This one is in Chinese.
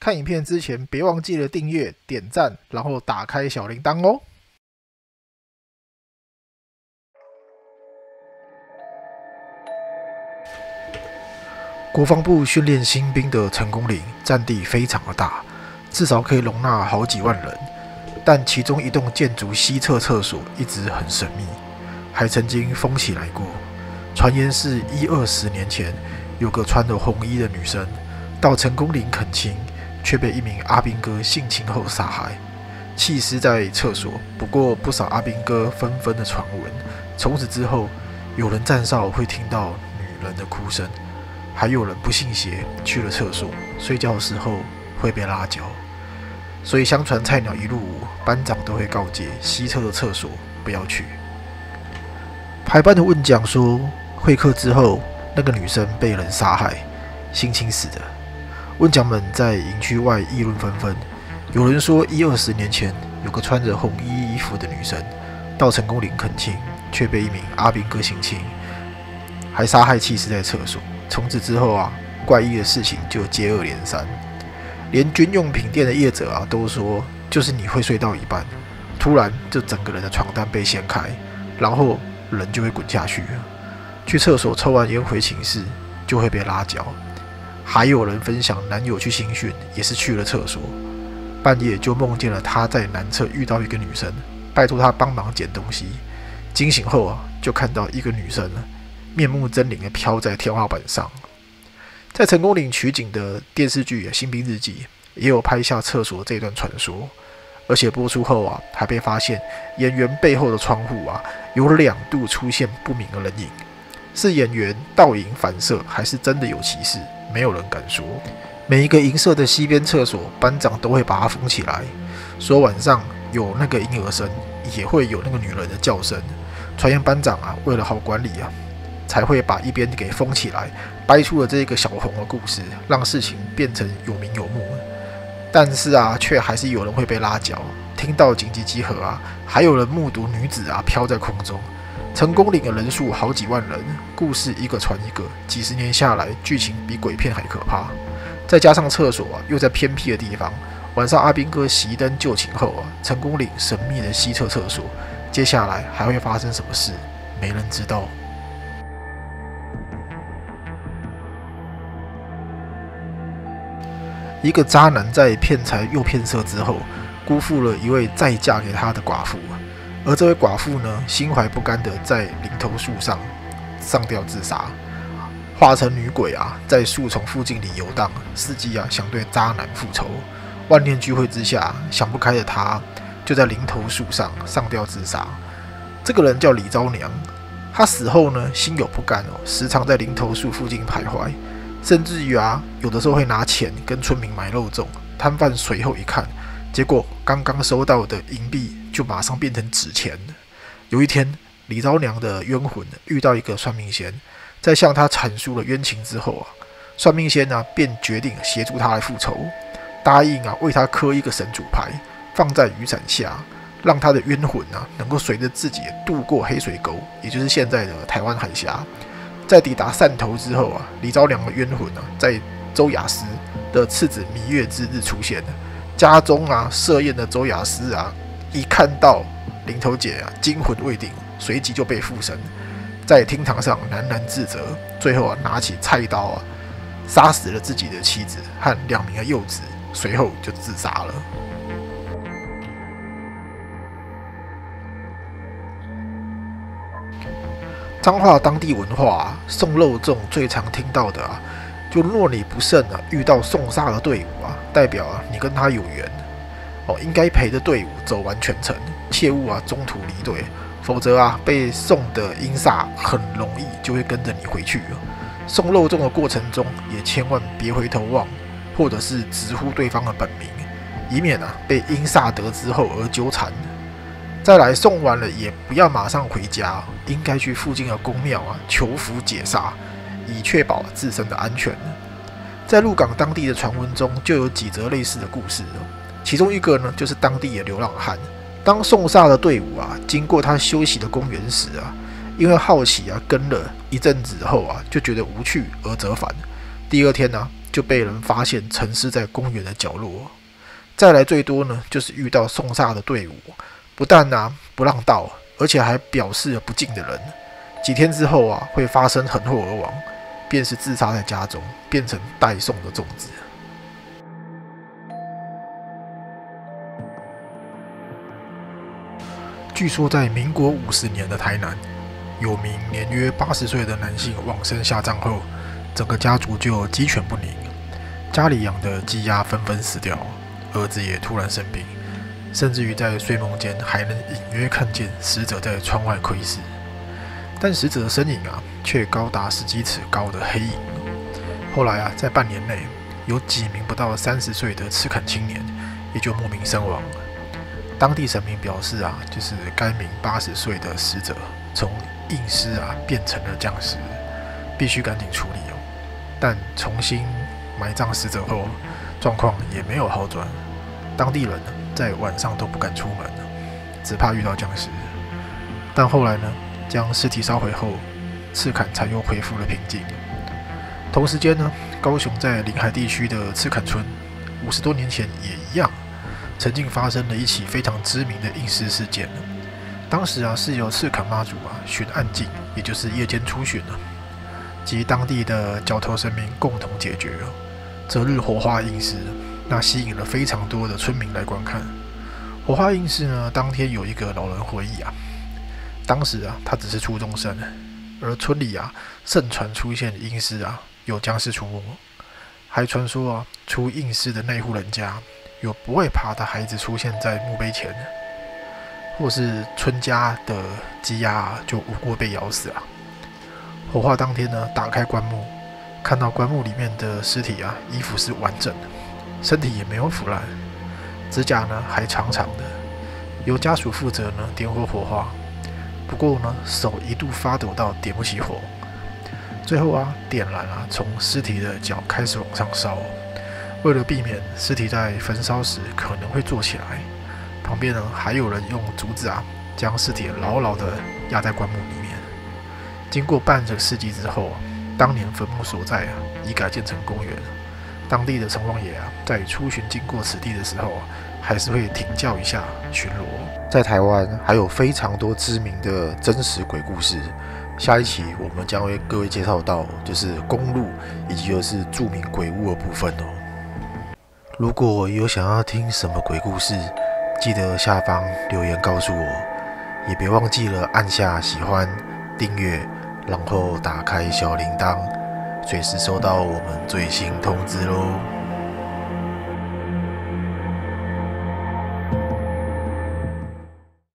看影片之前别忘记了订阅、点赞，然后打开小铃铛哦。国防部训练新兵的成功岭占地非常的大，至少可以容纳好几万人。但其中一栋建筑西侧厕所一直很神秘，还曾经封起来过。传言是一二十年前，有个穿着红衣的女生到成功岭恳亲，却被一名阿兵哥性侵后杀害，弃尸在厕所。不过不少阿兵哥纷纷的传闻，从此之后，有人站哨会听到女人的哭声。还有人不信邪去了厕所，睡觉的时候会被拉脚，所以相传菜鸟一入伍，班长都会告诫西侧的厕所不要去。排班的问讲说，会客之后，那个女生被人杀害，性侵死的。问讲们在营区外议论纷纷，有人说一二十年前有个穿着红衣衣服的女生到成功岭恳亲，却被一名阿兵哥性侵，还杀害弃尸在厕所。从此之后啊，怪异的事情就接二连三，连军用品店的业者啊都说，就是你会睡到一半，突然就整个人的床单被掀开，然后人就会滚下去。去厕所抽完烟回寝室就会被拉脚。还有人分享男友去新训，也是去了厕所，半夜就梦见了他在男厕遇到一个女生，拜托他帮忙捡东西。惊醒后啊，就看到一个女生。面目狰狞的飘在天花板上，在成功岭取景的电视剧《新兵日记》也有拍下厕所这段传说，而且播出后啊，还被发现演员背后的窗户啊有两度出现不明的人影，是演员倒影反射，还是真的有歧视？没有人敢说。每一个银色的西边厕所，班长都会把它封起来，说晚上有那个婴儿声，也会有那个女人的叫声。传言班长啊，为了好管理啊。才会把一边给封起来，掰出了这个小红的故事，让事情变成有名有目。但是啊，却还是有人会被拉脚。听到紧急集合啊，还有人目睹女子啊飘在空中。成功岭的人数好几万人，故事一个传一个，几十年下来，剧情比鬼片还可怕。再加上厕所又在偏僻的地方，晚上阿兵哥熄灯就寝后啊，成功岭神秘的西侧厕所，接下来还会发生什么事？没人知道。一个渣男在骗财又骗色之后，辜负了一位再嫁给他的寡妇，而这位寡妇呢，心怀不甘的在林头树上上吊自杀，化成女鬼啊，在树丛附近里游荡，伺机啊想对渣男复仇。万念俱灰之下，想不开的她，就在林头树上上吊自杀。这个人叫李昭娘，她死后呢，心有不甘哦，时常在林头树附近徘徊。甚至于啊，有的时候会拿钱跟村民买肉粽。摊贩随后一看，结果刚刚收到的银币就马上变成纸钱有一天，李昭娘的冤魂遇到一个算命仙，在向他阐述了冤情之后啊，算命仙呢便决定协助他来复仇，答应啊为他刻一个神主牌，放在雨伞下，让他的冤魂啊能够随着自己渡过黑水沟，也就是现在的台湾海峡。在抵达汕头之后啊，李昭良的冤魂呢，在周雅思的次子弥月之日出现。家中啊设宴的周雅思啊，一看到林头姐啊，惊魂未定，随即就被附身，在厅堂上喃喃自责，最后啊拿起菜刀啊，杀死了自己的妻子和两名的幼子，随后就自杀了。彰化当地文化，啊送肉粽最常听到的啊，就若你不慎啊遇到送煞的队伍啊，代表啊你跟他有缘哦，应该陪着队伍走完全程，切勿啊中途离队，否则啊被送的阴煞很容易就会跟着你回去。送肉粽的过程中，也千万别回头望，或者是直呼对方的本名，以免啊被阴煞得知后而纠缠。再来送完了，也不要马上回家，应该去附近的宫庙啊求福解煞，以确保自身的安全。在鹿港当地的传闻中，就有几则类似的故事哦。其中一个呢，就是当地的流浪汉，当送煞的队伍啊经过他休息的公园时啊，因为好奇啊，跟了一阵子后啊，就觉得无趣而折返。第二天呢，就被人发现沉尸在公园的角落。再来最多呢，就是遇到送煞的队伍，不但啊不让道，而且还表示了不敬的人。几天之后啊，会发生横祸而亡，便是自杀在家中，变成代送的粽子。据说在民国五十年的台南，有名年约八十岁的男性往生下葬后，整个家族就鸡犬不宁，家里养的鸡鸭纷纷死掉，儿子也突然生病，甚至于在睡梦间还能隐约看见死者在窗外窥视，但死者的身影啊，却高达十几尺高的黑影。后来啊，在半年内，有几名不到三十岁的赤坎青年也就莫名身亡。当地神明表示啊，就是该名八十岁的死者从硬尸啊变成了僵尸，必须赶紧处理哦。但重新埋葬死者后，状况也没有好转。当地人呢，在晚上都不敢出门，只怕遇到僵尸。但后来呢，将尸体烧毁后，赤坎才又恢复了平静。同时间呢，高雄在临海地区的赤坎村，五十多年前也一样。曾经发生了一起非常知名的阴尸事件当时啊是由赤坎妈祖啊巡暗境，也就是夜间出巡了，及当地的角头神明共同解决了，择日火化阴尸，那吸引了非常多的村民来观看。火化阴尸呢，当天有一个老人回忆啊，当时啊他只是初中生，而村里啊盛传出现阴尸啊有僵尸出没，还传说啊出阴尸的那户人家。有不会爬的孩子出现在墓碑前，或是村家的鸡鸭就无故被咬死啊。火化当天呢，打开棺木，看到棺木里面的尸体啊，衣服是完整的，身体也没有腐烂，指甲呢还长长的。由家属负责呢点火火化，不过呢手一度发抖到点不起火，最后啊点燃啊，从尸体的脚开始往上烧。为了避免尸体在焚烧时可能会坐起来，旁边呢还有人用竹子啊将尸体牢牢地压在棺木里面。经过半个世纪之后，当年坟墓所在啊已改建成公园。当地的城隍爷啊在出巡经过此地的时候啊，还是会停教一下巡逻。在台湾还有非常多知名的真实鬼故事，下一期我们将为各位介绍到就是公路以及就是著名鬼屋的部分哦。如果有想要听什么鬼故事，记得下方留言告诉我，也别忘记了按下喜欢、订阅，然后打开小铃铛，随时收到我们最新通知喽。